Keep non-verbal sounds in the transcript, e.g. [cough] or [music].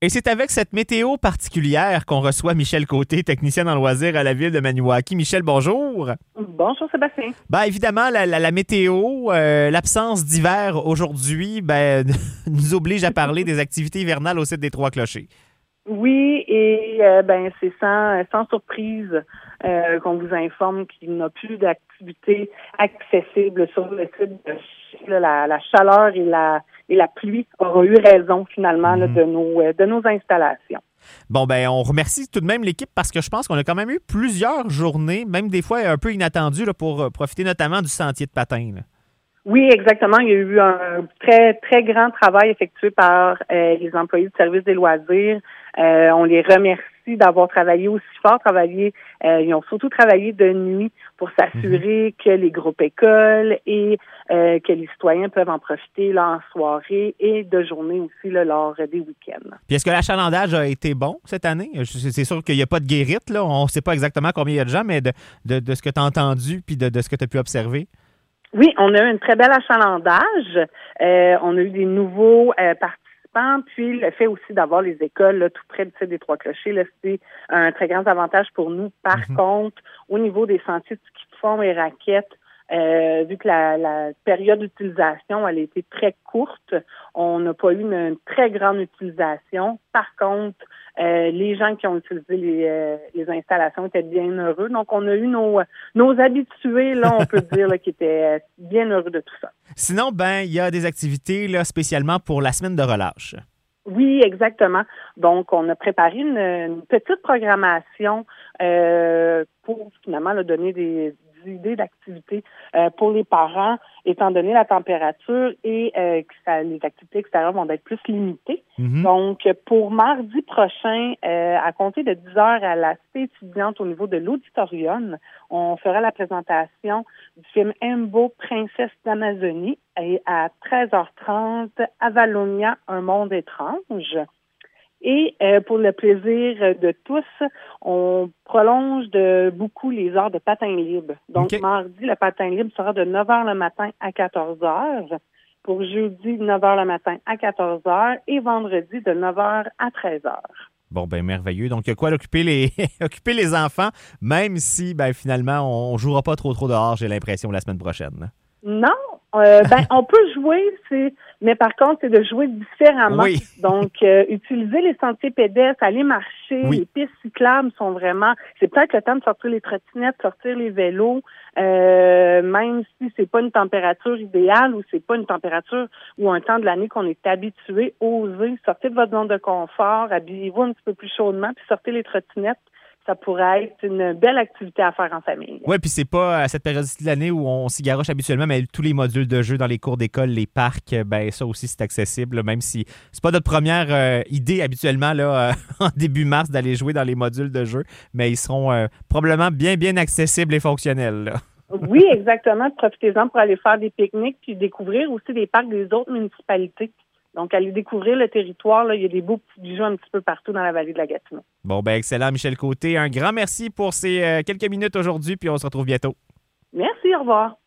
Et c'est avec cette météo particulière qu'on reçoit Michel Côté, technicien en loisirs à la ville de Maniwaki. Michel, bonjour. Bonjour Sébastien. Ben évidemment, la, météo, euh, l'absence d'hiver aujourd'hui, ben, [laughs] nous oblige à parler des activités hivernales au site des Trois Clochers. Oui, et euh, ben c'est sans, sans surprise euh, qu'on vous informe qu'il n'y a plus d'activités accessibles sur le site. La, la chaleur et la et la pluie aura eu raison finalement mhm. de nos euh, de nos installations. Bon, ben, on remercie tout de même l'équipe parce que je pense qu'on a quand même eu plusieurs journées, même des fois un peu inattendues, pour euh, profiter notamment du sentier de patin. Oui, exactement. Il y a eu un très, très grand travail effectué par euh, les employés du service des loisirs. on les remercie d'avoir travaillé aussi fort, travaillé, euh, ils ont surtout travaillé de nuit pour s'assurer mhm. que les groupes écoles et euh, que les citoyens peuvent en profiter là, en soirée et de journée aussi là, lors des week-ends. Puis est-ce que l'achalandage a été bon cette année? C'est sûr qu'il n'y a pas de guérite, là. on ne sait pas exactement combien il y a de gens, mais de, de, ce que tu as entendu puis de, de ce que tu as pu observer. Oui, on a eu un très bel achalandage. Euh, on a eu des nouveaux participants puis le fait aussi d'avoir les écoles tout près des Trois Clochers, c'est un très grand avantage pour nous. Par mhm. contre, au niveau des sentiers de ski de fond et raquettes, euh, vu que la, période d'utilisation elle a été très courte, on n'a pas eu une, très grande utilisation. Par contre, euh, les gens qui ont utilisé les, euh, les, installations étaient bien heureux. Donc, on a eu nos, nos habitués, là, on peut dire, qui étaient bien heureux de tout ça. Sinon, ben, il y a des activités là, spécialement pour la semaine de relâche. Oui, exactement. Donc, on a préparé une, petite programmation pour finalement là, donner des, idées d'activités euh, pour les parents, étant donné la température et euh, que les activités extérieures vont être plus limitées. Mhm. Donc, pour mardi prochain, euh, à compter de 10 heures à la cité étudiante au niveau de l'auditorium, on fera la présentation du film Embo, Princesse d'Amazonie, et à 13h30, Avalonia, un monde étrange. Et euh, pour le plaisir de tous, on prolonge de beaucoup les heures de patin libre. Donc, mardi, le patin libre sera de 9 h le matin à 14 h. Pour jeudi, 9 h le matin à 14 h. Et vendredi, de 9 h à 13 h. Bon, ben merveilleux. Donc, il y a quoi occuper les, [laughs] occuper les enfants, même si, ben finalement, on ne jouera pas trop trop dehors, j'ai l'impression, la semaine prochaine. Non, euh, ben, [laughs] on peut jouer, c'est, mais par contre, c'est de jouer différemment. Donc, euh, utiliser les sentiers pédestres, aller marcher, les pistes cyclables sont vraiment. C'est peut-être le temps de sortir les trottinettes, sortir les vélos, euh, même si c'est pas une température idéale ou c'est pas une température ou un temps de l'année qu'on est habitué. Osez sortir de votre zone de confort, habillez-vous un petit peu plus chaudement, puis sortez les trottinettes ça pourrait être une belle activité à faire en famille. Oui, puis c'est pas à cette période de l'année où on s'y garoche habituellement, mais tous les modules de jeu dans les cours d'école, les parcs, ben ça aussi c'est accessible, même si c'est pas notre première euh, idée habituellement là, euh, [laughs] en début mars d'aller jouer dans les modules de jeu, mais ils seront euh, probablement bien bien accessibles et fonctionnels. [laughs] Oui, exactement. Profitez-en pour aller faire des pique-niques puis découvrir aussi des parcs des autres municipalités. Donc, allez découvrir le territoire. Là, il y a des beaux petits bijoux un petit peu partout dans la vallée de la Gatineau. Bon, ben excellent, Michel Côté. Un grand merci pour ces euh, quelques minutes aujourd'hui, puis on se retrouve bientôt. Merci, au revoir.